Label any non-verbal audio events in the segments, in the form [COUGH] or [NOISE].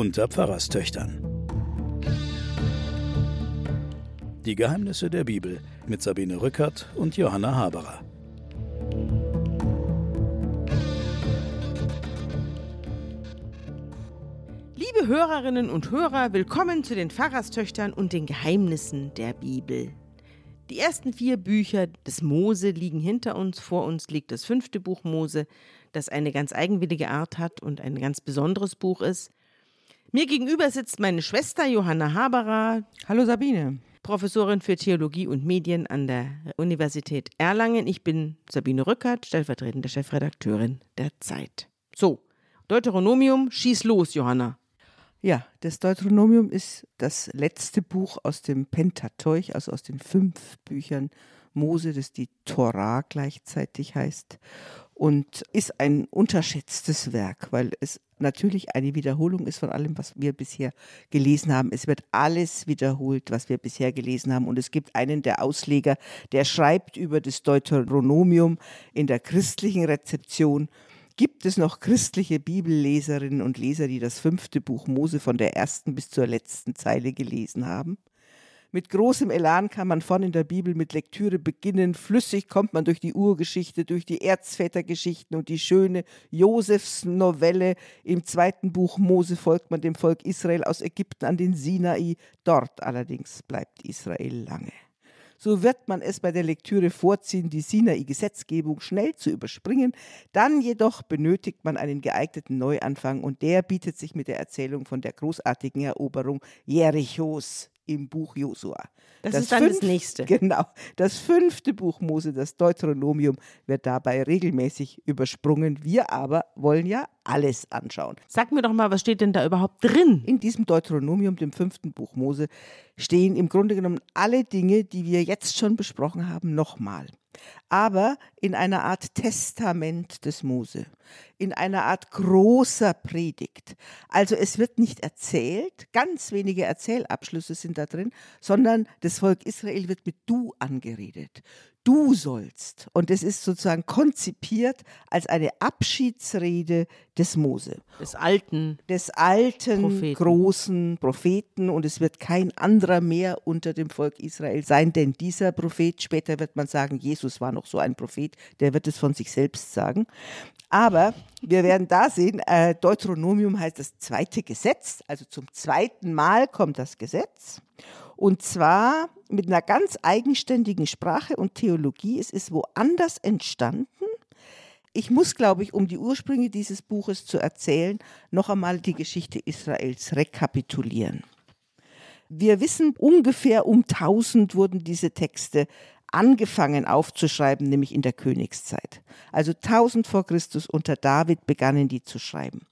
unter Pfarrerstöchtern. Die Geheimnisse der Bibel mit Sabine Rückert und Johanna Haberer. Liebe Hörerinnen und Hörer, willkommen zu den Pfarrerstöchtern und den Geheimnissen der Bibel. Die ersten vier Bücher des Mose liegen hinter uns, vor uns liegt das fünfte Buch Mose, das eine ganz eigenwillige Art hat und ein ganz besonderes Buch ist. Mir gegenüber sitzt meine Schwester Johanna Haberer. Hallo Sabine. Professorin für Theologie und Medien an der Universität Erlangen. Ich bin Sabine Rückert, stellvertretende Chefredakteurin der Zeit. So, Deuteronomium, schieß los, Johanna. Ja, das Deuteronomium ist das letzte Buch aus dem Pentateuch, also aus den fünf Büchern Mose, das die Torah gleichzeitig heißt und ist ein unterschätztes Werk, weil es natürlich eine Wiederholung ist von allem, was wir bisher gelesen haben. Es wird alles wiederholt, was wir bisher gelesen haben. Und es gibt einen der Ausleger, der schreibt über das Deuteronomium in der christlichen Rezeption Gibt es noch christliche Bibelleserinnen und Leser, die das fünfte Buch Mose von der ersten bis zur letzten Zeile gelesen haben? Mit großem Elan kann man vorn in der Bibel mit Lektüre beginnen. Flüssig kommt man durch die Urgeschichte, durch die Erzvätergeschichten und die schöne Josefs Novelle. Im zweiten Buch Mose folgt man dem Volk Israel aus Ägypten an den Sinai. Dort allerdings bleibt Israel lange so wird man es bei der Lektüre vorziehen, die Sinai-Gesetzgebung schnell zu überspringen. Dann jedoch benötigt man einen geeigneten Neuanfang und der bietet sich mit der Erzählung von der großartigen Eroberung Jerichos im Buch Josua. Das, das, ist dann fünf, das nächste. Genau. Das fünfte Buch Mose, das Deuteronomium, wird dabei regelmäßig übersprungen. Wir aber wollen ja alles anschauen. Sag mir doch mal, was steht denn da überhaupt drin? In diesem Deuteronomium, dem fünften Buch Mose, stehen im Grunde genommen alle Dinge, die wir jetzt schon besprochen haben, nochmal aber in einer Art Testament des Mose, in einer Art großer Predigt. Also es wird nicht erzählt, ganz wenige Erzählabschlüsse sind da drin, sondern das Volk Israel wird mit du angeredet du sollst. Und es ist sozusagen konzipiert als eine Abschiedsrede des Mose. Des alten. Des alten, Propheten. großen Propheten. Und es wird kein anderer mehr unter dem Volk Israel sein, denn dieser Prophet, später wird man sagen, Jesus war noch so ein Prophet, der wird es von sich selbst sagen. Aber wir werden da sehen, äh, Deuteronomium heißt das zweite Gesetz, also zum zweiten Mal kommt das Gesetz. Und zwar mit einer ganz eigenständigen Sprache und Theologie. Es ist woanders entstanden. Ich muss, glaube ich, um die Ursprünge dieses Buches zu erzählen, noch einmal die Geschichte Israels rekapitulieren. Wir wissen, ungefähr um 1000 wurden diese Texte angefangen aufzuschreiben, nämlich in der Königszeit. Also 1000 vor Christus unter David begannen die zu schreiben.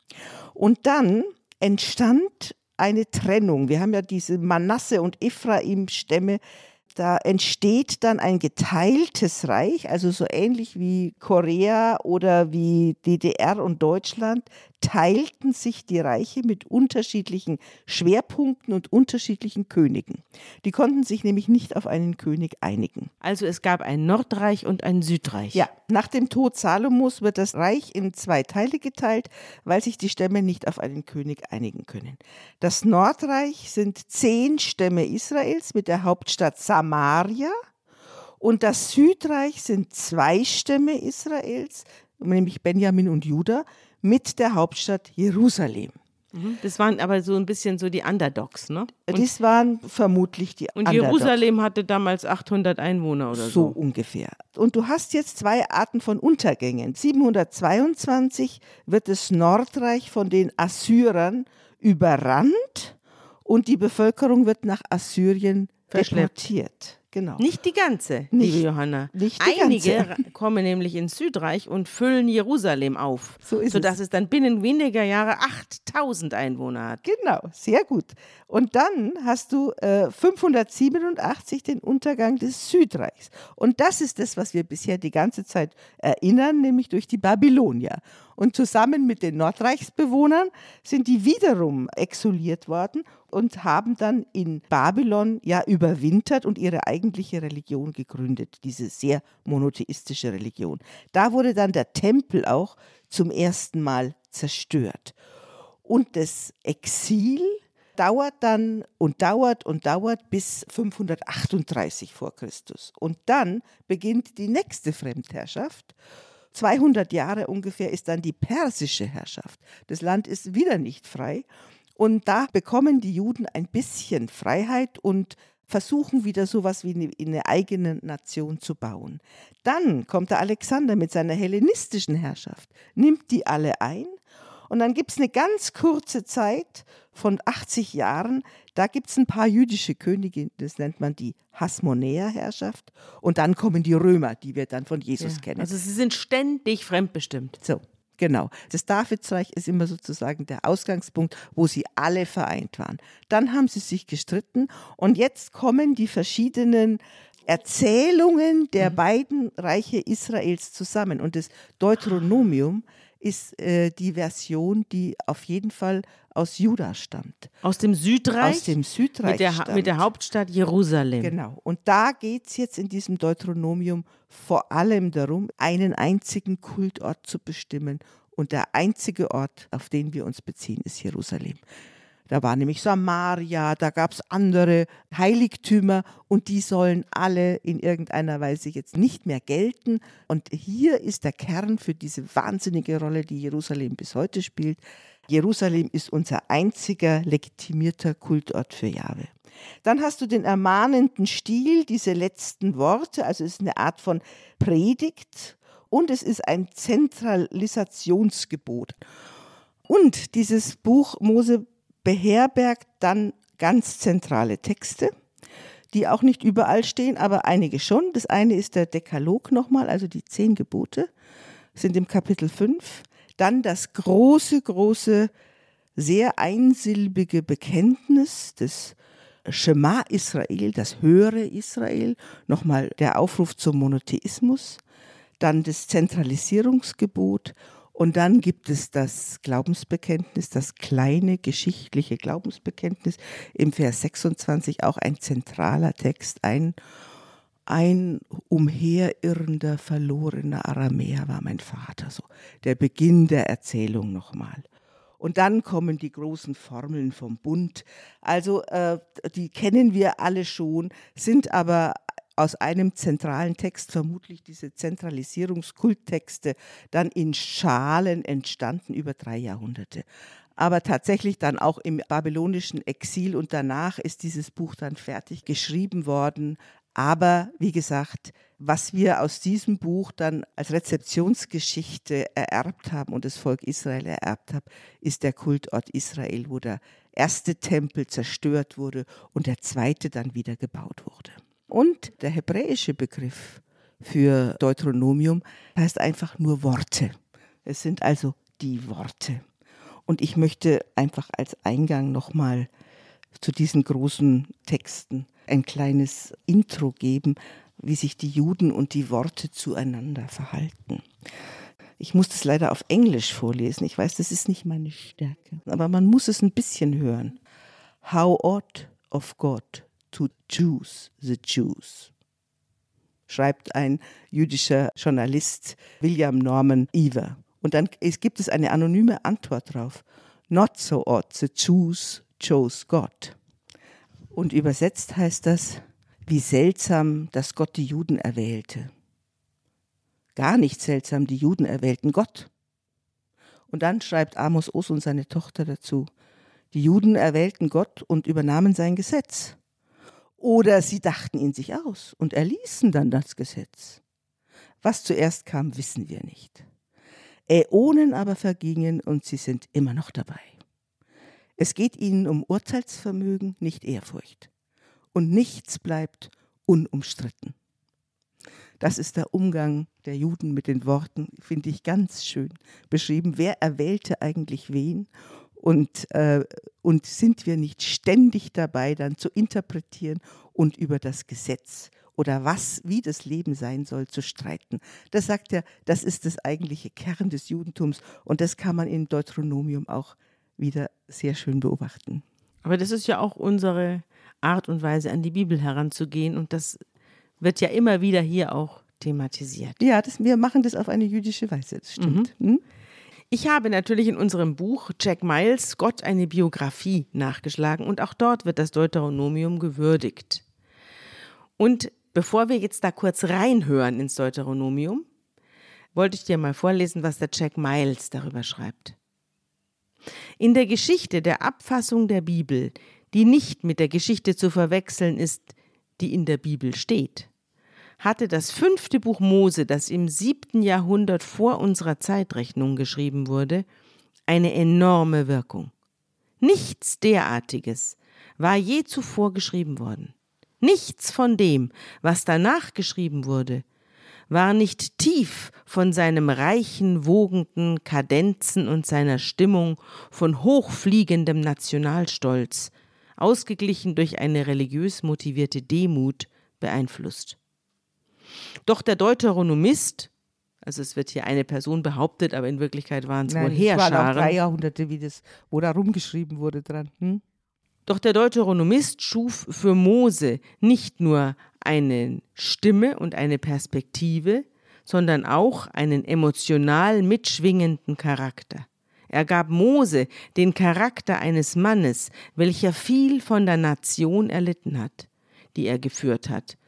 Und dann entstand eine Trennung. Wir haben ja diese Manasse und Ephraim-Stämme. Da entsteht dann ein geteiltes Reich, also so ähnlich wie Korea oder wie DDR und Deutschland teilten sich die Reiche mit unterschiedlichen Schwerpunkten und unterschiedlichen Königen. Die konnten sich nämlich nicht auf einen König einigen. Also es gab ein Nordreich und ein Südreich. Ja, nach dem Tod Salomos wird das Reich in zwei Teile geteilt, weil sich die Stämme nicht auf einen König einigen können. Das Nordreich sind zehn Stämme Israels mit der Hauptstadt Samaria. Und das Südreich sind zwei Stämme Israels, nämlich Benjamin und Juda, mit der Hauptstadt Jerusalem. Mhm. Das waren aber so ein bisschen so die Underdogs, ne? Und, das waren vermutlich die Und Underdogs. Jerusalem hatte damals 800 Einwohner oder so. So ungefähr. Und du hast jetzt zwei Arten von Untergängen. 722 wird das Nordreich von den Assyrern überrannt und die Bevölkerung wird nach Assyrien deportiert. Genau. Nicht die ganze, nicht, liebe Johanna. Nicht die Einige ganze. kommen nämlich ins Südreich und füllen Jerusalem auf, so ist sodass es. es dann binnen weniger Jahre 8000 Einwohner hat. Genau, sehr gut. Und dann hast du äh, 587 den Untergang des Südreichs. Und das ist das, was wir bisher die ganze Zeit erinnern, nämlich durch die Babylonier. Und zusammen mit den Nordreichsbewohnern sind die wiederum exiliert worden und haben dann in Babylon ja überwintert und ihre eigentliche Religion gegründet, diese sehr monotheistische Religion. Da wurde dann der Tempel auch zum ersten Mal zerstört. Und das Exil dauert dann und dauert und dauert bis 538 vor Christus. Und dann beginnt die nächste Fremdherrschaft. 200 Jahre ungefähr ist dann die persische Herrschaft. Das Land ist wieder nicht frei. Und da bekommen die Juden ein bisschen Freiheit und versuchen wieder sowas wie eine, eigene Nation zu bauen. Dann kommt der Alexander mit seiner hellenistischen Herrschaft, nimmt die alle ein und dann gibt es eine ganz kurze Zeit von 80 Jahren, da gibt es ein paar jüdische Könige, das nennt man die Hasmonäer-Herrschaft. Und dann kommen die Römer, die wir dann von Jesus ja, kennen. Also sie sind ständig fremdbestimmt. So. Genau. Das Davidsreich ist immer sozusagen der Ausgangspunkt, wo sie alle vereint waren. Dann haben sie sich gestritten und jetzt kommen die verschiedenen Erzählungen der mhm. beiden Reiche Israels zusammen. Und das Deuteronomium ist äh, die Version, die auf jeden Fall aus Juda stammt. Aus dem Südreich? Aus dem Südreich. Mit der, mit der Hauptstadt Jerusalem. Genau. Und da geht es jetzt in diesem Deuteronomium vor allem darum, einen einzigen Kultort zu bestimmen. Und der einzige Ort, auf den wir uns beziehen, ist Jerusalem. Da war nämlich Samaria, da gab es andere Heiligtümer und die sollen alle in irgendeiner Weise jetzt nicht mehr gelten. Und hier ist der Kern für diese wahnsinnige Rolle, die Jerusalem bis heute spielt. Jerusalem ist unser einziger legitimierter Kultort für Jahwe. Dann hast du den ermahnenden Stil, diese letzten Worte, also es ist eine Art von Predigt und es ist ein Zentralisationsgebot. Und dieses Buch Mose beherbergt dann ganz zentrale Texte, die auch nicht überall stehen, aber einige schon. Das eine ist der Dekalog nochmal, also die zehn Gebote sind im Kapitel 5. Dann das große, große, sehr einsilbige Bekenntnis des Shema Israel, das höhere Israel, nochmal der Aufruf zum Monotheismus, dann das Zentralisierungsgebot und dann gibt es das Glaubensbekenntnis, das kleine geschichtliche Glaubensbekenntnis im Vers 26, auch ein zentraler Text, ein, ein umherirrender, verlorener Aramäer war mein Vater, so der Beginn der Erzählung nochmal. Und dann kommen die großen Formeln vom Bund. Also äh, die kennen wir alle schon, sind aber aus einem zentralen Text, vermutlich diese Zentralisierungskulttexte, dann in Schalen entstanden über drei Jahrhunderte. Aber tatsächlich dann auch im babylonischen Exil und danach ist dieses Buch dann fertig geschrieben worden. Aber wie gesagt, was wir aus diesem Buch dann als Rezeptionsgeschichte ererbt haben und das Volk Israel ererbt hat, ist der Kultort Israel, wo der erste Tempel zerstört wurde und der zweite dann wieder gebaut wurde. Und der hebräische Begriff für Deuteronomium heißt einfach nur Worte. Es sind also die Worte. Und ich möchte einfach als Eingang nochmal zu diesen großen Texten ein kleines Intro geben, wie sich die Juden und die Worte zueinander verhalten. Ich muss das leider auf Englisch vorlesen. Ich weiß, das ist nicht meine Stärke, aber man muss es ein bisschen hören. How ought of God to choose the Jews, schreibt ein jüdischer Journalist William Norman Ever. Und dann gibt es eine anonyme Antwort drauf. Not so odd, the Jews chose God. Und übersetzt heißt das, wie seltsam, dass Gott die Juden erwählte. Gar nicht seltsam, die Juden erwählten Gott. Und dann schreibt Amos Os und seine Tochter dazu, die Juden erwählten Gott und übernahmen sein Gesetz. Oder sie dachten ihn sich aus und erließen dann das Gesetz. Was zuerst kam, wissen wir nicht. Äonen aber vergingen und sie sind immer noch dabei. Es geht ihnen um Urteilsvermögen, nicht Ehrfurcht. Und nichts bleibt unumstritten. Das ist der Umgang der Juden mit den Worten, finde ich ganz schön beschrieben. Wer erwählte eigentlich wen und, äh, und sind wir nicht ständig dabei, dann zu interpretieren und über das Gesetz oder was, wie das Leben sein soll, zu streiten? Das sagt er, das ist das eigentliche Kern des Judentums und das kann man in Deuteronomium auch wieder sehr schön beobachten. Aber das ist ja auch unsere Art und Weise, an die Bibel heranzugehen und das wird ja immer wieder hier auch thematisiert. Ja, das, wir machen das auf eine jüdische Weise, das stimmt. Mhm. Hm? Ich habe natürlich in unserem Buch Jack Miles Gott eine Biografie nachgeschlagen und auch dort wird das Deuteronomium gewürdigt. Und bevor wir jetzt da kurz reinhören ins Deuteronomium, wollte ich dir mal vorlesen, was der Jack Miles darüber schreibt. In der Geschichte der Abfassung der Bibel, die nicht mit der Geschichte zu verwechseln ist, die in der Bibel steht, hatte das fünfte Buch Mose, das im siebten Jahrhundert vor unserer Zeitrechnung geschrieben wurde, eine enorme Wirkung. Nichts derartiges war je zuvor geschrieben worden. Nichts von dem, was danach geschrieben wurde, war nicht tief von seinem reichen, wogenden Kadenzen und seiner Stimmung von hochfliegendem Nationalstolz, ausgeglichen durch eine religiös motivierte Demut, beeinflusst. Doch der Deuteronomist, also es wird hier eine Person behauptet, aber in Wirklichkeit waren es wohl Heerscharen. Es waren auch drei Jahrhunderte, wie das, wo da rumgeschrieben wurde dran. Hm? Doch der Deuteronomist schuf für Mose nicht nur eine Stimme und eine Perspektive, sondern auch einen emotional mitschwingenden Charakter. Er gab Mose den Charakter eines Mannes, welcher viel von der Nation erlitten hat, die er geführt hat,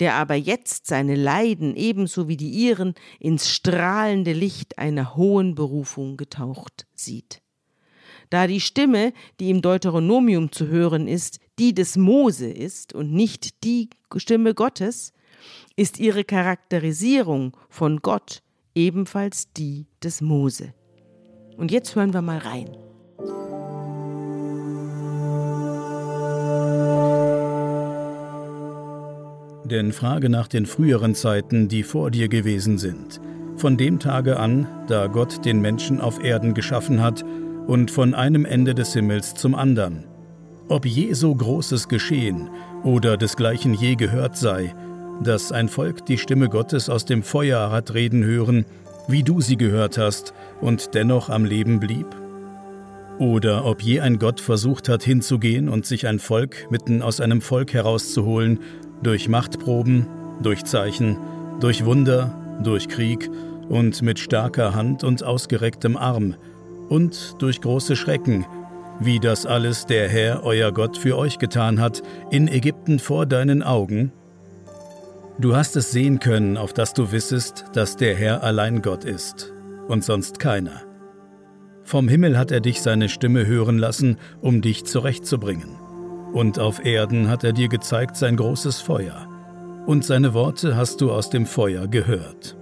der aber jetzt seine Leiden ebenso wie die ihren ins strahlende Licht einer hohen Berufung getaucht sieht. Da die Stimme, die im Deuteronomium zu hören ist, die des Mose ist und nicht die Stimme Gottes, ist ihre Charakterisierung von Gott ebenfalls die des Mose. Und jetzt hören wir mal rein. Denn frage nach den früheren Zeiten, die vor dir gewesen sind, von dem Tage an, da Gott den Menschen auf Erden geschaffen hat, und von einem Ende des Himmels zum andern. Ob je so Großes geschehen oder desgleichen je gehört sei, dass ein Volk die Stimme Gottes aus dem Feuer hat reden hören, wie du sie gehört hast und dennoch am Leben blieb? Oder ob je ein Gott versucht hat hinzugehen und sich ein Volk mitten aus einem Volk herauszuholen durch Machtproben, durch Zeichen, durch Wunder, durch Krieg und mit starker Hand und ausgerecktem Arm und durch große Schrecken, wie das alles der Herr, euer Gott, für euch getan hat, in Ägypten vor deinen Augen? Du hast es sehen können, auf dass du wissest, dass der Herr allein Gott ist und sonst keiner. Vom Himmel hat er dich seine Stimme hören lassen, um dich zurechtzubringen und auf Erden hat er dir gezeigt sein großes Feuer, und seine Worte hast du aus dem Feuer gehört.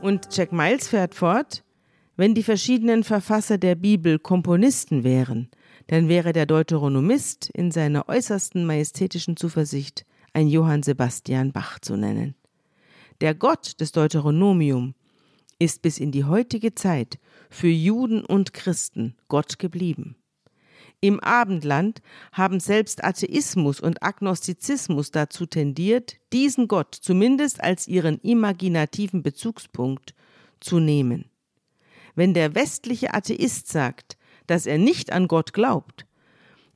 Und Jack Miles fährt fort, wenn die verschiedenen Verfasser der Bibel Komponisten wären, dann wäre der Deuteronomist in seiner äußersten majestätischen Zuversicht ein Johann Sebastian Bach zu nennen. Der Gott des Deuteronomium ist bis in die heutige Zeit für Juden und Christen Gott geblieben. Im Abendland haben selbst Atheismus und Agnostizismus dazu tendiert, diesen Gott zumindest als ihren imaginativen Bezugspunkt zu nehmen. Wenn der westliche Atheist sagt, dass er nicht an Gott glaubt,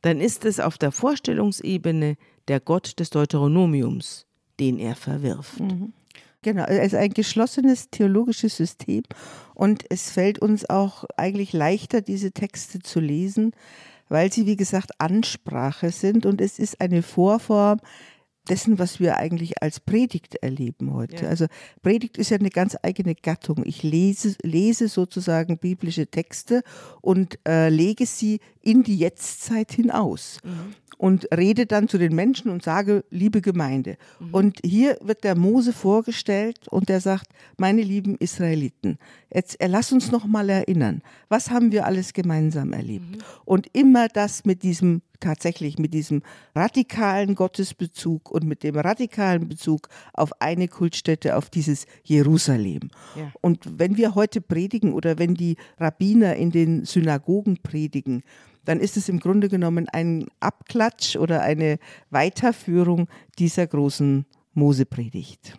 dann ist es auf der Vorstellungsebene der Gott des Deuteronomiums, den er verwirft. Mhm. Genau, es ist ein geschlossenes theologisches System und es fällt uns auch eigentlich leichter, diese Texte zu lesen, weil sie, wie gesagt, Ansprache sind und es ist eine Vorform dessen, was wir eigentlich als Predigt erleben heute. Ja. Also Predigt ist ja eine ganz eigene Gattung. Ich lese, lese sozusagen biblische Texte und äh, lege sie in die Jetztzeit hinaus. Mhm und rede dann zu den Menschen und sage, liebe Gemeinde. Mhm. Und hier wird der Mose vorgestellt und der sagt, meine lieben Israeliten, jetzt lass uns noch mal erinnern, was haben wir alles gemeinsam erlebt? Mhm. Und immer das mit diesem tatsächlich mit diesem radikalen Gottesbezug und mit dem radikalen Bezug auf eine Kultstätte, auf dieses Jerusalem. Ja. Und wenn wir heute predigen oder wenn die Rabbiner in den Synagogen predigen, dann ist es im Grunde genommen ein Abklatsch oder eine Weiterführung dieser großen Mosepredigt.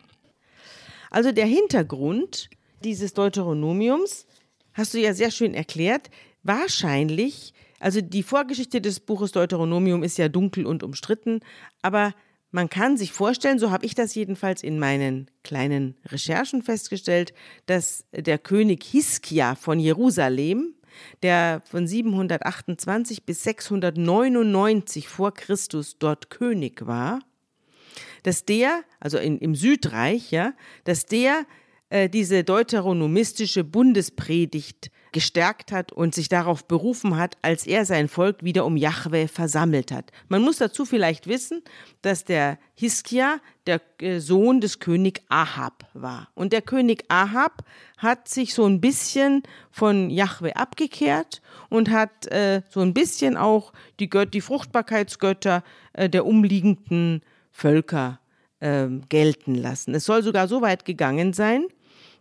Also der Hintergrund dieses Deuteronomiums hast du ja sehr schön erklärt. Wahrscheinlich, also die Vorgeschichte des Buches Deuteronomium ist ja dunkel und umstritten, aber Man kann sich vorstellen, so habe ich das jedenfalls in meinen kleinen Recherchen festgestellt, dass der König Hiskia von Jerusalem, der von 728 bis 699 vor Christus dort König war, dass der, also in, im Südreich, ja, dass der äh, diese deuteronomistische Bundespredigt gestärkt hat und sich darauf berufen hat, als er sein Volk wieder um Jahwe versammelt hat. Man muss dazu vielleicht wissen, dass der Hiskia der äh, Sohn des König Ahab war. Und der König Ahab hat sich so ein bisschen von Jahwe abgekehrt und hat äh, so ein bisschen auch die, Gött die Fruchtbarkeitsgötter äh, der umliegenden Völker äh, gelten lassen. Es soll sogar so weit gegangen sein,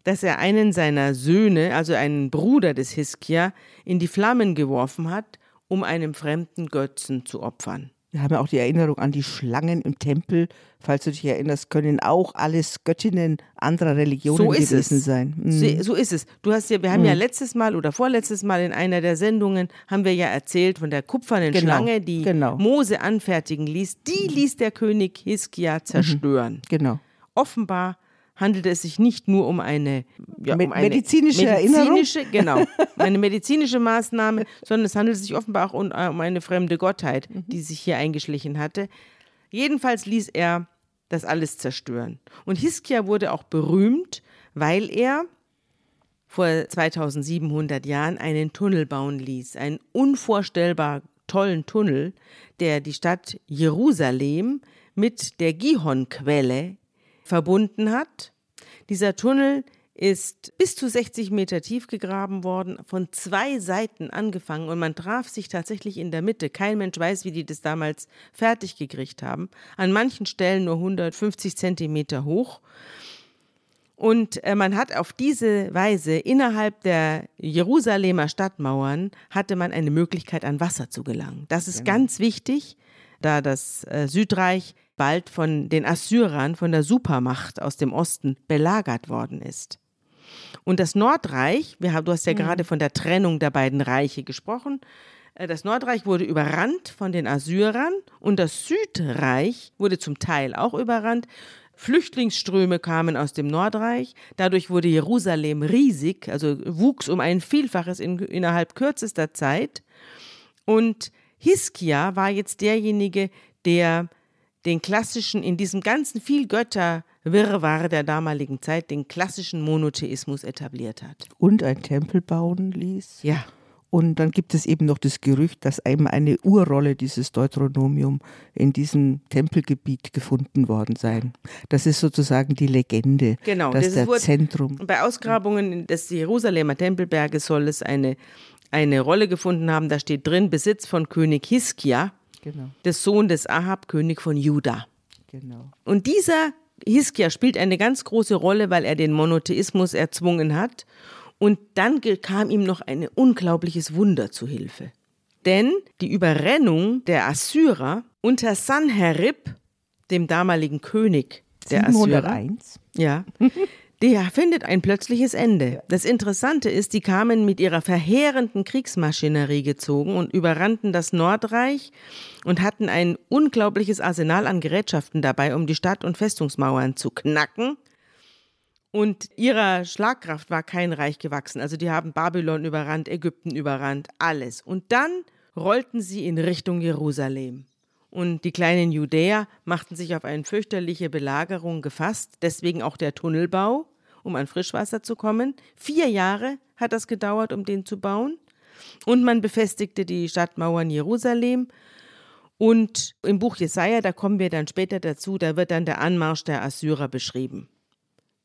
dass er einen seiner Söhne, also einen Bruder des Hiskia, in die Flammen geworfen hat, um einem fremden Götzen zu opfern. Wir haben ja auch die Erinnerung an die Schlangen im Tempel. Falls du dich erinnerst, können auch alles Göttinnen anderer Religionen so gewesen es. sein. Mhm. So ist es. Du hast ja, wir haben mhm. ja letztes Mal oder vorletztes Mal in einer der Sendungen haben wir ja erzählt von der kupfernen genau. Schlange, die genau. Mose anfertigen ließ. Die ließ der König Hiskia zerstören. Mhm. Genau. Offenbar handelt es sich nicht nur um eine, ja, um eine medizinische, medizinische Erinnerung? Genau, [LAUGHS] eine medizinische Maßnahme, sondern es handelt sich offenbar auch um, äh, um eine fremde Gottheit, mhm. die sich hier eingeschlichen hatte. Jedenfalls ließ er das alles zerstören. Und Hiskia wurde auch berühmt, weil er vor 2700 Jahren einen Tunnel bauen ließ, einen unvorstellbar tollen Tunnel, der die Stadt Jerusalem mit der Gihon-Quelle verbunden hat. Dieser Tunnel ist bis zu 60 Meter tief gegraben worden, von zwei Seiten angefangen und man traf sich tatsächlich in der Mitte. Kein Mensch weiß, wie die das damals fertig gekriegt haben. An manchen Stellen nur 150 Zentimeter hoch. Und äh, man hat auf diese Weise innerhalb der Jerusalemer Stadtmauern hatte man eine Möglichkeit, an Wasser zu gelangen. Das ist genau. ganz wichtig, da das äh, Südreich bald von den Assyrern, von der Supermacht aus dem Osten, belagert worden ist. Und das Nordreich, wir haben, du hast ja mhm. gerade von der Trennung der beiden Reiche gesprochen, äh, das Nordreich wurde überrannt von den Assyrern und das Südreich wurde zum Teil auch überrannt. Flüchtlingsströme kamen aus dem Nordreich, dadurch wurde Jerusalem riesig, also wuchs um ein Vielfaches in, innerhalb kürzester Zeit. Und Hiskia war jetzt derjenige, der den klassischen, in diesem ganzen Vielgötter-Wirrwarr der damaligen Zeit, den klassischen Monotheismus etabliert hat. Und ein Tempel bauen ließ. Ja. Und dann gibt es eben noch das Gerücht, dass eben eine Urrolle dieses Deuteronomium in diesem Tempelgebiet gefunden worden sei. Das ist sozusagen die Legende. Genau, dass das der Zentrum. Bei Ausgrabungen des Jerusalemer Tempelberges soll es eine, eine Rolle gefunden haben. Da steht drin Besitz von König Hiskia genau. des Sohn des Ahab, König von Juda. Genau. Und dieser Hiskia spielt eine ganz große Rolle, weil er den Monotheismus erzwungen hat. Und dann kam ihm noch ein unglaubliches Wunder zu Hilfe. Denn die Überrennung der Assyrer unter Sanherib, dem damaligen König der 701. Assyrer, ja, [LAUGHS] der findet ein plötzliches Ende. Das Interessante ist, die kamen mit ihrer verheerenden Kriegsmaschinerie gezogen und überrannten das Nordreich und hatten ein unglaubliches Arsenal an Gerätschaften dabei, um die Stadt- und Festungsmauern zu knacken. Und ihrer Schlagkraft war kein Reich gewachsen. Also die haben Babylon überrannt, Ägypten überrannt, alles. Und dann rollten sie in Richtung Jerusalem. Und die kleinen Judäer machten sich auf eine fürchterliche Belagerung gefasst, deswegen auch der Tunnelbau, um an Frischwasser zu kommen. Vier Jahre hat das gedauert, um den zu bauen. Und man befestigte die Stadtmauern Jerusalem. Und im Buch Jesaja, da kommen wir dann später dazu, da wird dann der Anmarsch der Assyrer beschrieben.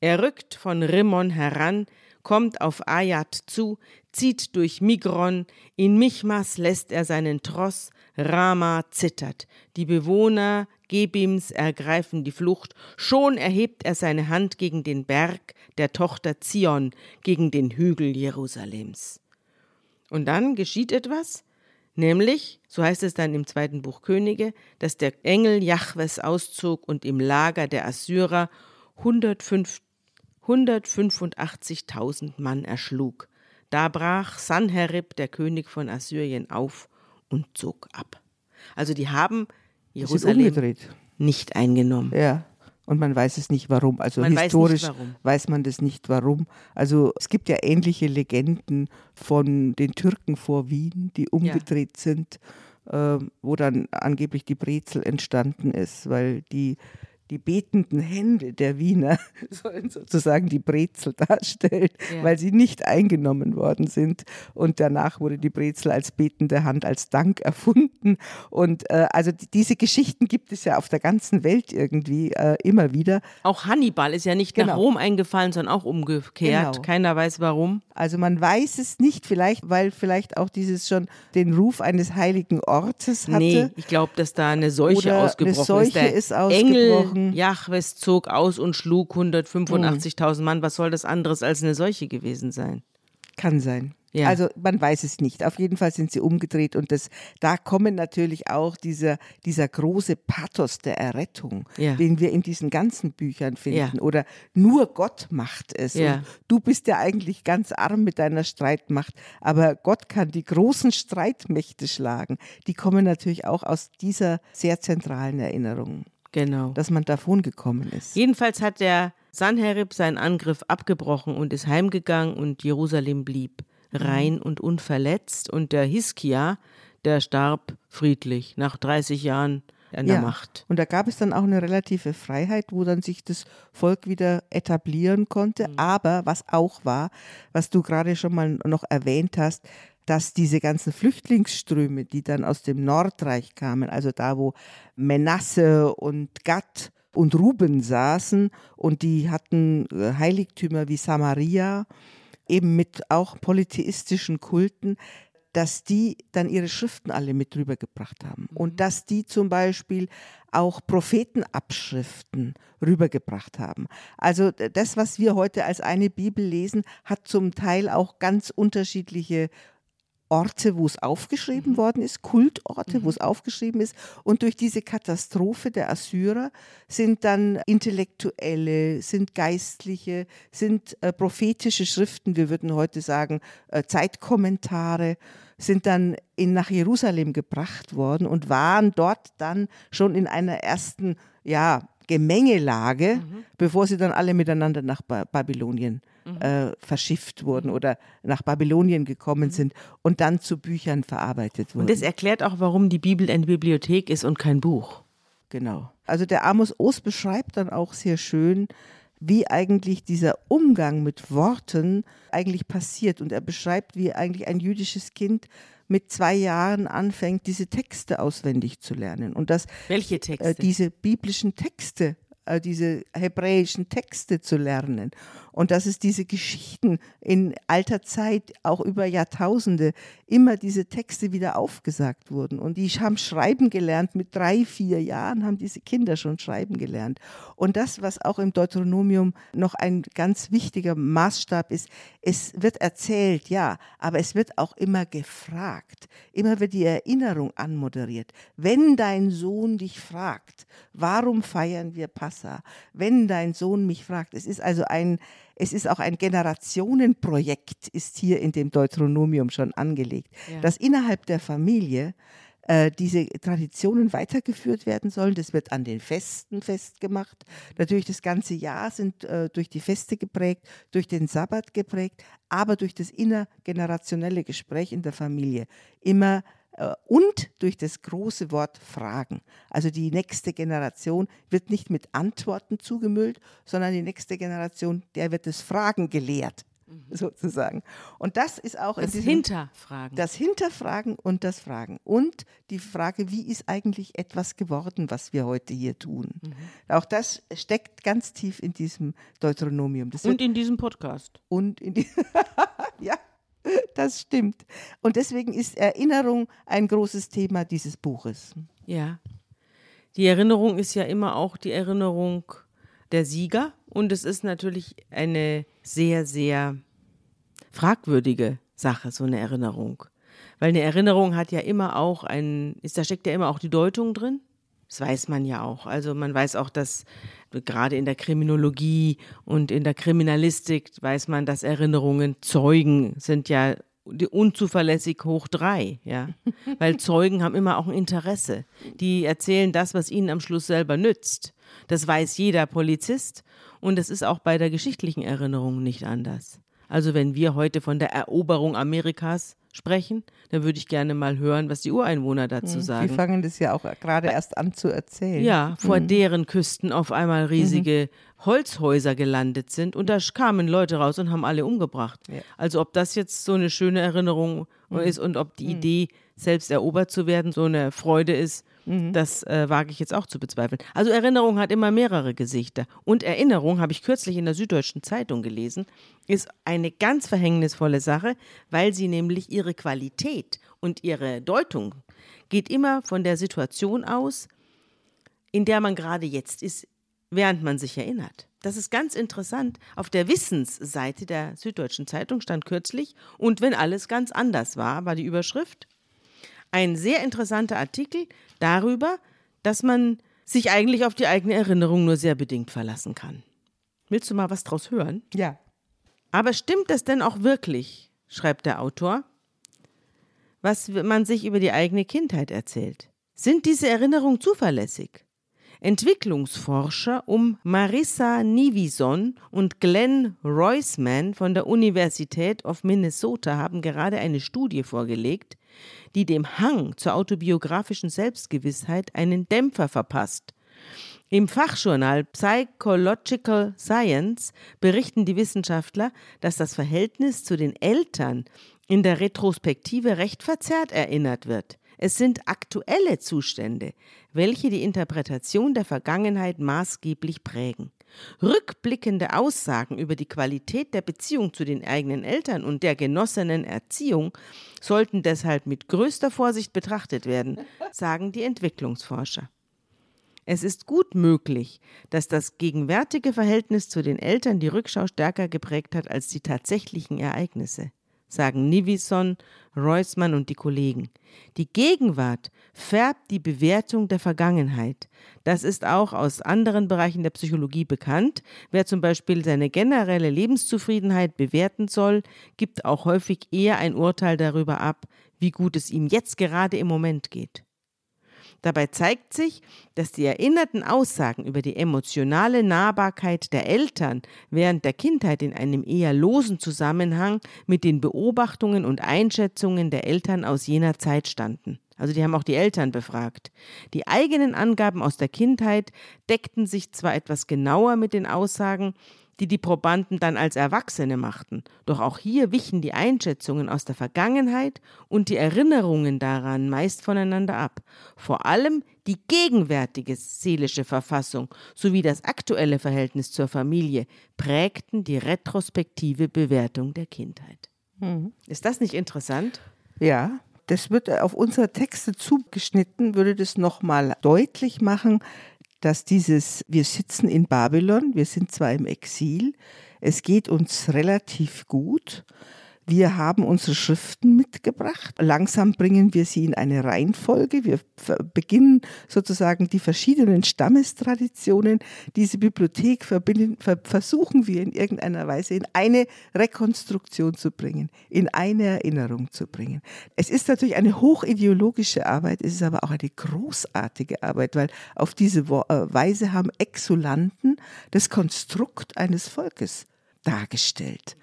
Er rückt von Rimmon heran, kommt auf Ayat zu, zieht durch Migron, in Michmas lässt er seinen Tross, Rama zittert. Die Bewohner Gebims ergreifen die Flucht. Schon erhebt er seine Hand gegen den Berg der Tochter Zion, gegen den Hügel Jerusalems. Und dann geschieht etwas, nämlich, so heißt es dann im zweiten Buch Könige, dass der Engel Jahwes auszog und im Lager der Assyrer 185.000 Mann erschlug. Da brach Sanherib, der König von Assyrien, auf und zog ab. Also die haben Jerusalem. umgedreht. nicht eingenommen. Ja. Und man weiß es nicht warum. Also man historisch weiß, warum. weiß, man das nicht warum. Also es gibt ja ähnliche Legenden von den Türken vor Wien, die umgedreht ja. sind, äh, wo dann angeblich die Brezel entstanden ist, weil die die betenden Hände der Wiener [LAUGHS] sollen sozusagen die Brezel darstellen, ja. weil sie nicht eingenommen worden sind. Und danach wurde die Brezel als betende Hand als Dank erfunden. Und äh, also diese Geschichten gibt es ja auf der ganzen Welt irgendwie äh, immer wieder. Auch Hannibal ist ja nicht genau. nach Rom eingefallen, sondern auch umgekehrt. Genau. Keiner weiß warum. Also man weiß es nicht, vielleicht, weil vielleicht auch dieses schon den Ruf eines heiligen Ortes hatte. Nee, ich glaube, dass da eine Seuche Oder ausgebrochen eine Seuche ist. ist ausgebrochen. Engel Morgen. Jahwes zog aus und schlug 185.000 Mann. Was soll das anderes als eine Seuche gewesen sein? Kann sein. Ja. Also man weiß es nicht. Auf jeden Fall sind sie umgedreht und das, da kommen natürlich auch dieser, dieser große Pathos der Errettung, ja. den wir in diesen ganzen Büchern finden. Ja. Oder nur Gott macht es. Du bist ja eigentlich ganz arm mit deiner Streitmacht, aber Gott kann die großen Streitmächte schlagen. Die kommen natürlich auch aus dieser sehr zentralen Erinnerung. Genau. Dass man davon gekommen ist. Jedenfalls hat der Sanherib seinen Angriff abgebrochen und ist heimgegangen und Jerusalem blieb rein mhm. und unverletzt. Und der Hiskia, der starb friedlich nach 30 Jahren an der ja. Macht. Und da gab es dann auch eine relative Freiheit, wo dann sich das Volk wieder etablieren konnte. Mhm. Aber was auch war, was du gerade schon mal noch erwähnt hast, dass diese ganzen Flüchtlingsströme, die dann aus dem Nordreich kamen, also da, wo Menasse und Gad und Ruben saßen und die hatten äh, Heiligtümer wie Samaria, eben mit auch polytheistischen Kulten, dass die dann ihre Schriften alle mit rübergebracht haben mhm. und dass die zum Beispiel auch Prophetenabschriften rübergebracht haben. Also das, was wir heute als eine Bibel lesen, hat zum Teil auch ganz unterschiedliche Orte, wo es aufgeschrieben mhm. worden ist, Kultorte, mhm. wo es aufgeschrieben ist. Und durch diese Katastrophe der Assyrer sind dann Intellektuelle, sind Geistliche, sind äh, prophetische Schriften, wir würden heute sagen äh, Zeitkommentare, sind dann in, nach Jerusalem gebracht worden und waren dort dann schon in einer ersten, ja, Gemengelage, mhm. bevor sie dann alle miteinander nach ba Babylonien mhm. äh, verschifft wurden oder nach Babylonien gekommen mhm. sind und dann zu Büchern verarbeitet wurden. Und das erklärt auch, warum die Bibel eine Bibliothek ist und kein Buch. Genau. Also der Amos Oz beschreibt dann auch sehr schön, wie eigentlich dieser Umgang mit Worten eigentlich passiert. Und er beschreibt, wie eigentlich ein jüdisches Kind mit zwei Jahren anfängt, diese Texte auswendig zu lernen. Und dass Welche Texte? Äh, diese biblischen Texte äh, diese hebräischen Texte zu lernen. Und dass es diese Geschichten in alter Zeit, auch über Jahrtausende, immer diese Texte wieder aufgesagt wurden. Und die haben schreiben gelernt, mit drei, vier Jahren haben diese Kinder schon schreiben gelernt. Und das, was auch im Deuteronomium noch ein ganz wichtiger Maßstab ist, es wird erzählt, ja, aber es wird auch immer gefragt. Immer wird die Erinnerung anmoderiert. Wenn dein Sohn dich fragt, warum feiern wir Passa? Wenn dein Sohn mich fragt, es ist also ein es ist auch ein Generationenprojekt, ist hier in dem Deuteronomium schon angelegt, ja. dass innerhalb der Familie äh, diese Traditionen weitergeführt werden sollen. Das wird an den Festen festgemacht. Natürlich das ganze Jahr sind äh, durch die Feste geprägt, durch den Sabbat geprägt, aber durch das innergenerationelle Gespräch in der Familie immer und durch das große Wort Fragen. Also die nächste Generation wird nicht mit Antworten zugemüllt, sondern die nächste Generation, der wird das Fragen gelehrt mhm. sozusagen. Und das ist auch das Hinterfragen. Das Hinterfragen und das Fragen. Und die Frage, wie ist eigentlich etwas geworden, was wir heute hier tun? Mhm. Auch das steckt ganz tief in diesem Deuteronomium. Das und in diesem Podcast. Und in die [LAUGHS] ja, [LAUGHS] das stimmt. Und deswegen ist Erinnerung ein großes Thema dieses Buches. Ja. Die Erinnerung ist ja immer auch die Erinnerung der Sieger. Und es ist natürlich eine sehr, sehr fragwürdige Sache, so eine Erinnerung. Weil eine Erinnerung hat ja immer auch ein, ist, da steckt ja immer auch die Deutung drin. Das weiß man ja auch. Also man weiß auch, dass gerade in der Kriminologie und in der Kriminalistik weiß man, dass Erinnerungen Zeugen sind ja unzuverlässig hoch drei, ja. [LAUGHS] Weil Zeugen haben immer auch ein Interesse. Die erzählen das, was ihnen am Schluss selber nützt. Das weiß jeder Polizist und das ist auch bei der geschichtlichen Erinnerung nicht anders. Also wenn wir heute von der Eroberung Amerikas sprechen, dann würde ich gerne mal hören, was die Ureinwohner dazu Mhm. sagen. Die fangen das ja auch gerade erst an zu erzählen. Ja, vor Mhm. deren Küsten auf einmal riesige Holzhäuser gelandet sind und da kamen Leute raus und haben alle umgebracht. Ja. Also ob das jetzt so eine schöne Erinnerung ist und ob die Idee, selbst erobert zu werden, so eine Freude ist, das äh, wage ich jetzt auch zu bezweifeln. Also Erinnerung hat immer mehrere Gesichter. Und Erinnerung, habe ich kürzlich in der Süddeutschen Zeitung gelesen, ist eine ganz verhängnisvolle Sache, weil sie nämlich ihre Qualität und ihre Deutung geht immer von der Situation aus, in der man gerade jetzt ist, während man sich erinnert. Das ist ganz interessant. Auf der Wissensseite der Süddeutschen Zeitung stand kürzlich, und wenn alles ganz anders war, war die Überschrift. Ein sehr interessanter Artikel darüber, dass man sich eigentlich auf die eigene Erinnerung nur sehr bedingt verlassen kann. Willst du mal was draus hören? Ja. Aber stimmt das denn auch wirklich, schreibt der Autor, was man sich über die eigene Kindheit erzählt? Sind diese Erinnerungen zuverlässig? Entwicklungsforscher um Marissa Nivison und Glenn Roisman von der Universität of Minnesota haben gerade eine Studie vorgelegt, die dem Hang zur autobiografischen Selbstgewissheit einen Dämpfer verpasst. Im Fachjournal Psychological Science berichten die Wissenschaftler, dass das Verhältnis zu den Eltern in der Retrospektive recht verzerrt erinnert wird. Es sind aktuelle Zustände, welche die Interpretation der Vergangenheit maßgeblich prägen. Rückblickende Aussagen über die Qualität der Beziehung zu den eigenen Eltern und der genossenen Erziehung sollten deshalb mit größter Vorsicht betrachtet werden, [LAUGHS] sagen die Entwicklungsforscher. Es ist gut möglich, dass das gegenwärtige Verhältnis zu den Eltern die Rückschau stärker geprägt hat als die tatsächlichen Ereignisse, sagen Nivison, Reusmann und die Kollegen. Die Gegenwart färbt die Bewertung der Vergangenheit. Das ist auch aus anderen Bereichen der Psychologie bekannt. Wer zum Beispiel seine generelle Lebenszufriedenheit bewerten soll, gibt auch häufig eher ein Urteil darüber ab, wie gut es ihm jetzt gerade im Moment geht. Dabei zeigt sich, dass die erinnerten Aussagen über die emotionale Nahbarkeit der Eltern während der Kindheit in einem eher losen Zusammenhang mit den Beobachtungen und Einschätzungen der Eltern aus jener Zeit standen. Also die haben auch die Eltern befragt. Die eigenen Angaben aus der Kindheit deckten sich zwar etwas genauer mit den Aussagen, die die Probanden dann als Erwachsene machten. Doch auch hier wichen die Einschätzungen aus der Vergangenheit und die Erinnerungen daran meist voneinander ab. Vor allem die gegenwärtige seelische Verfassung sowie das aktuelle Verhältnis zur Familie prägten die retrospektive Bewertung der Kindheit. Ist das nicht interessant? Ja, das wird auf unsere Texte zugeschnitten, würde das nochmal deutlich machen, dass dieses, wir sitzen in Babylon, wir sind zwar im Exil, es geht uns relativ gut, wir haben unsere Schriften mitgebracht. Langsam bringen wir sie in eine Reihenfolge. Wir beginnen sozusagen die verschiedenen Stammestraditionen. Diese Bibliothek versuchen wir in irgendeiner Weise in eine Rekonstruktion zu bringen, in eine Erinnerung zu bringen. Es ist natürlich eine hochideologische Arbeit, es ist aber auch eine großartige Arbeit, weil auf diese Weise haben Exulanten das Konstrukt eines Volkes dargestellt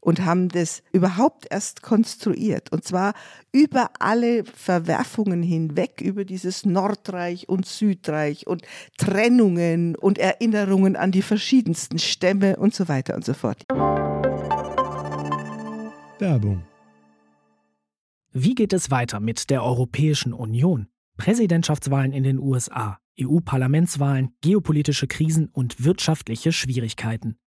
und haben das überhaupt erst konstruiert. Und zwar über alle Verwerfungen hinweg, über dieses Nordreich und Südreich und Trennungen und Erinnerungen an die verschiedensten Stämme und so weiter und so fort. Werbung. Wie geht es weiter mit der Europäischen Union? Präsidentschaftswahlen in den USA, EU-Parlamentswahlen, geopolitische Krisen und wirtschaftliche Schwierigkeiten.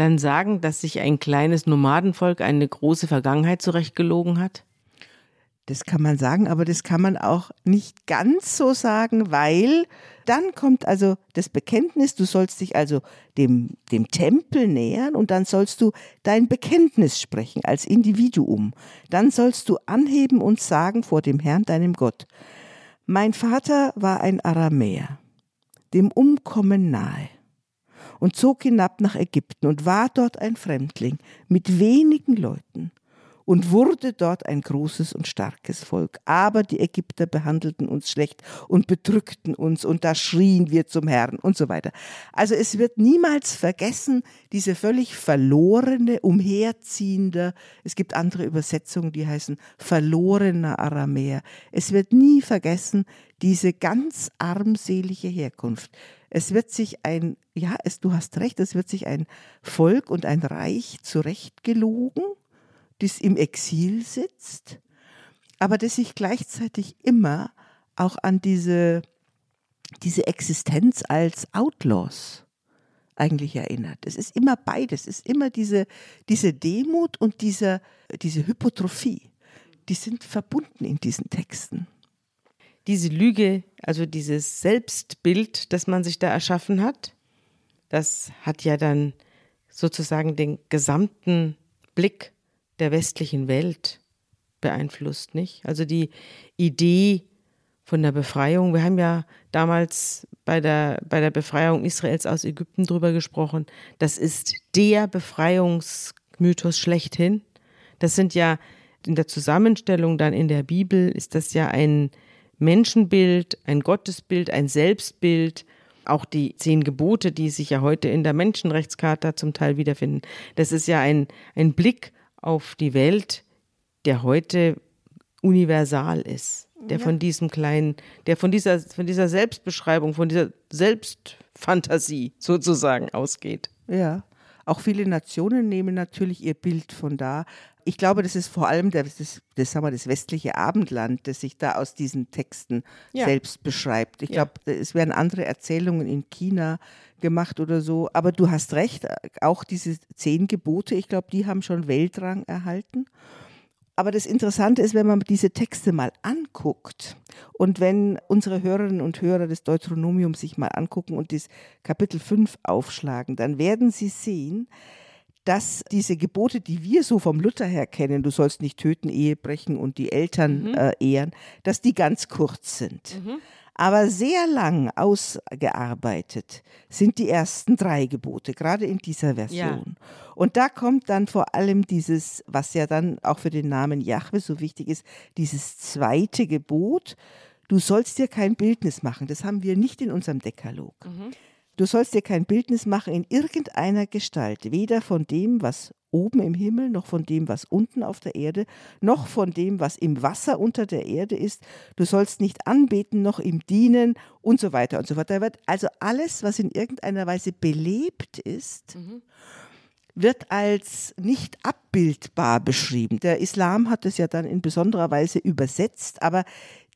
dann sagen, dass sich ein kleines Nomadenvolk eine große Vergangenheit zurechtgelogen hat? Das kann man sagen, aber das kann man auch nicht ganz so sagen, weil dann kommt also das Bekenntnis, du sollst dich also dem, dem Tempel nähern und dann sollst du dein Bekenntnis sprechen als Individuum. Dann sollst du anheben und sagen vor dem Herrn, deinem Gott, mein Vater war ein Aramäer, dem Umkommen nahe und zog hinab nach Ägypten und war dort ein Fremdling mit wenigen Leuten und wurde dort ein großes und starkes Volk. Aber die Ägypter behandelten uns schlecht und bedrückten uns und da schrien wir zum Herrn und so weiter. Also es wird niemals vergessen, diese völlig verlorene, umherziehende, es gibt andere Übersetzungen, die heißen verlorener Aramäer. Es wird nie vergessen, diese ganz armselige Herkunft. Es wird sich ein, ja, es, du hast recht, es wird sich ein Volk und ein Reich zurechtgelogen das im Exil sitzt, aber das sich gleichzeitig immer auch an diese, diese Existenz als Outlaws eigentlich erinnert. Es ist immer beides. Es ist immer diese, diese Demut und diese, diese Hypotrophie. Die sind verbunden in diesen Texten. Diese Lüge, also dieses Selbstbild, das man sich da erschaffen hat, das hat ja dann sozusagen den gesamten Blick der westlichen Welt beeinflusst, nicht? Also die Idee von der Befreiung, wir haben ja damals bei der, bei der Befreiung Israels aus Ägypten drüber gesprochen, das ist der Befreiungsmythos schlechthin. Das sind ja in der Zusammenstellung dann in der Bibel ist das ja ein Menschenbild, ein Gottesbild, ein Selbstbild, auch die zehn Gebote, die sich ja heute in der Menschenrechtscharta zum Teil wiederfinden. Das ist ja ein, ein Blick auf die Welt, der heute universal ist, der ja. von diesem kleinen, der von dieser, von dieser Selbstbeschreibung, von dieser Selbstfantasie sozusagen ausgeht. Ja. Auch viele Nationen nehmen natürlich ihr Bild von da. Ich glaube, das ist vor allem das, das, das, sagen wir, das westliche Abendland, das sich da aus diesen Texten ja. selbst beschreibt. Ich ja. glaube, es werden andere Erzählungen in China gemacht oder so. Aber du hast recht, auch diese zehn Gebote, ich glaube, die haben schon Weltrang erhalten. Aber das Interessante ist, wenn man diese Texte mal anguckt und wenn unsere Hörerinnen und Hörer des Deuteronomiums sich mal angucken und das Kapitel 5 aufschlagen, dann werden sie sehen, dass diese Gebote, die wir so vom Luther her kennen, du sollst nicht töten, Ehe brechen und die Eltern mhm. äh, ehren, dass die ganz kurz sind. Mhm. Aber sehr lang ausgearbeitet sind die ersten drei Gebote, gerade in dieser Version. Ja. Und da kommt dann vor allem dieses, was ja dann auch für den Namen Jahwe so wichtig ist, dieses zweite Gebot. Du sollst dir kein Bildnis machen. Das haben wir nicht in unserem Dekalog. Mhm. Du sollst dir kein Bildnis machen in irgendeiner Gestalt, weder von dem, was oben im Himmel, noch von dem, was unten auf der Erde, noch von dem, was im Wasser unter der Erde ist. Du sollst nicht anbeten, noch ihm dienen und so weiter und so fort. Da wird also alles, was in irgendeiner Weise belebt ist, mhm. wird als nicht abbildbar beschrieben. Der Islam hat es ja dann in besonderer Weise übersetzt, aber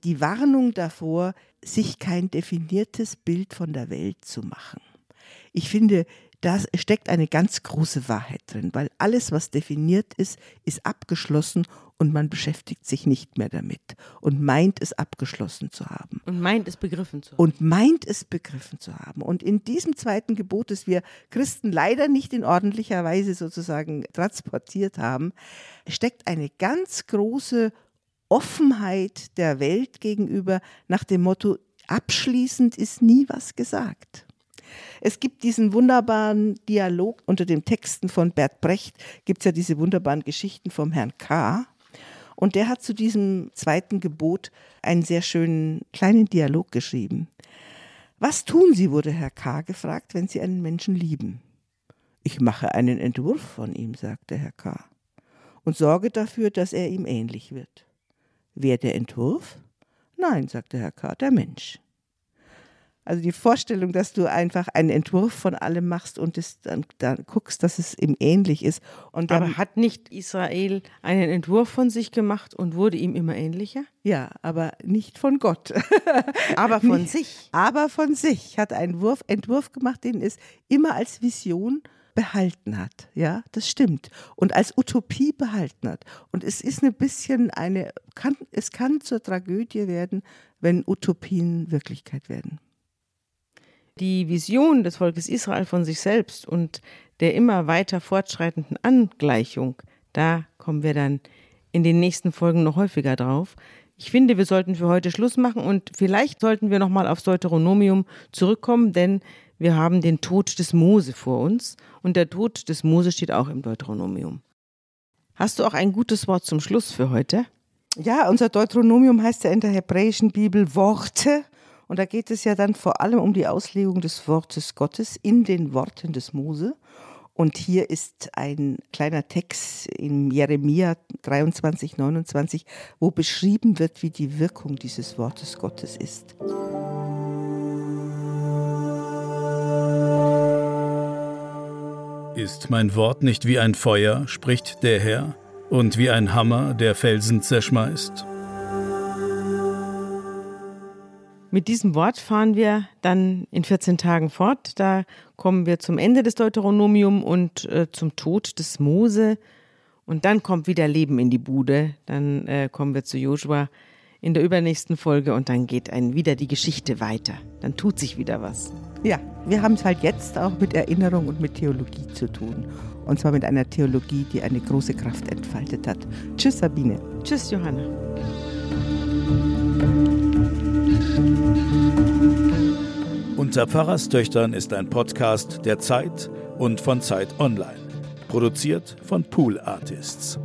die Warnung davor, sich kein definiertes Bild von der Welt zu machen. Ich finde, da steckt eine ganz große Wahrheit drin, weil alles, was definiert ist, ist abgeschlossen und man beschäftigt sich nicht mehr damit und meint es abgeschlossen zu haben. Und meint es begriffen zu haben. Und meint es begriffen zu haben. Und in diesem zweiten Gebot, das wir Christen leider nicht in ordentlicher Weise sozusagen transportiert haben, steckt eine ganz große Offenheit der Welt gegenüber nach dem Motto, abschließend ist nie was gesagt. Es gibt diesen wunderbaren Dialog unter den Texten von Bert Brecht, gibt es ja diese wunderbaren Geschichten vom Herrn K. Und der hat zu diesem zweiten Gebot einen sehr schönen kleinen Dialog geschrieben. Was tun Sie, wurde Herr K. gefragt, wenn Sie einen Menschen lieben? Ich mache einen Entwurf von ihm, sagte Herr K. und sorge dafür, dass er ihm ähnlich wird. Wer der Entwurf? Nein, sagte Herr K., der Mensch. Also die Vorstellung, dass du einfach einen Entwurf von allem machst und es dann, dann guckst, dass es ihm ähnlich ist. Und dann, aber hat nicht Israel einen Entwurf von sich gemacht und wurde ihm immer ähnlicher? Ja, aber nicht von Gott. [LAUGHS] aber von sich. Aber von sich. Hat einen Wurf, Entwurf gemacht, den es immer als Vision behalten hat. Ja, das stimmt. Und als Utopie behalten hat. Und es ist ein bisschen eine, kann, es kann zur Tragödie werden, wenn Utopien Wirklichkeit werden. Die Vision des Volkes Israel von sich selbst und der immer weiter fortschreitenden Angleichung, da kommen wir dann in den nächsten Folgen noch häufiger drauf. Ich finde, wir sollten für heute Schluss machen und vielleicht sollten wir nochmal aufs Deuteronomium zurückkommen, denn wir haben den Tod des Mose vor uns und der Tod des Mose steht auch im Deuteronomium. Hast du auch ein gutes Wort zum Schluss für heute? Ja, unser Deuteronomium heißt ja in der hebräischen Bibel Worte. Und da geht es ja dann vor allem um die Auslegung des Wortes Gottes in den Worten des Mose. Und hier ist ein kleiner Text in Jeremia 23, 29, wo beschrieben wird, wie die Wirkung dieses Wortes Gottes ist. Ist mein Wort nicht wie ein Feuer, spricht der Herr, und wie ein Hammer, der Felsen zerschmeißt? Mit diesem Wort fahren wir dann in 14 Tagen fort. Da kommen wir zum Ende des Deuteronomium und äh, zum Tod des Mose. Und dann kommt wieder Leben in die Bude. Dann äh, kommen wir zu Joshua in der übernächsten Folge und dann geht ein wieder die Geschichte weiter. Dann tut sich wieder was. Ja, wir haben es halt jetzt auch mit Erinnerung und mit Theologie zu tun. Und zwar mit einer Theologie, die eine große Kraft entfaltet hat. Tschüss, Sabine. Tschüss, Johanna. Unter Pfarrerstöchtern ist ein Podcast der Zeit und von Zeit Online. Produziert von Pool Artists.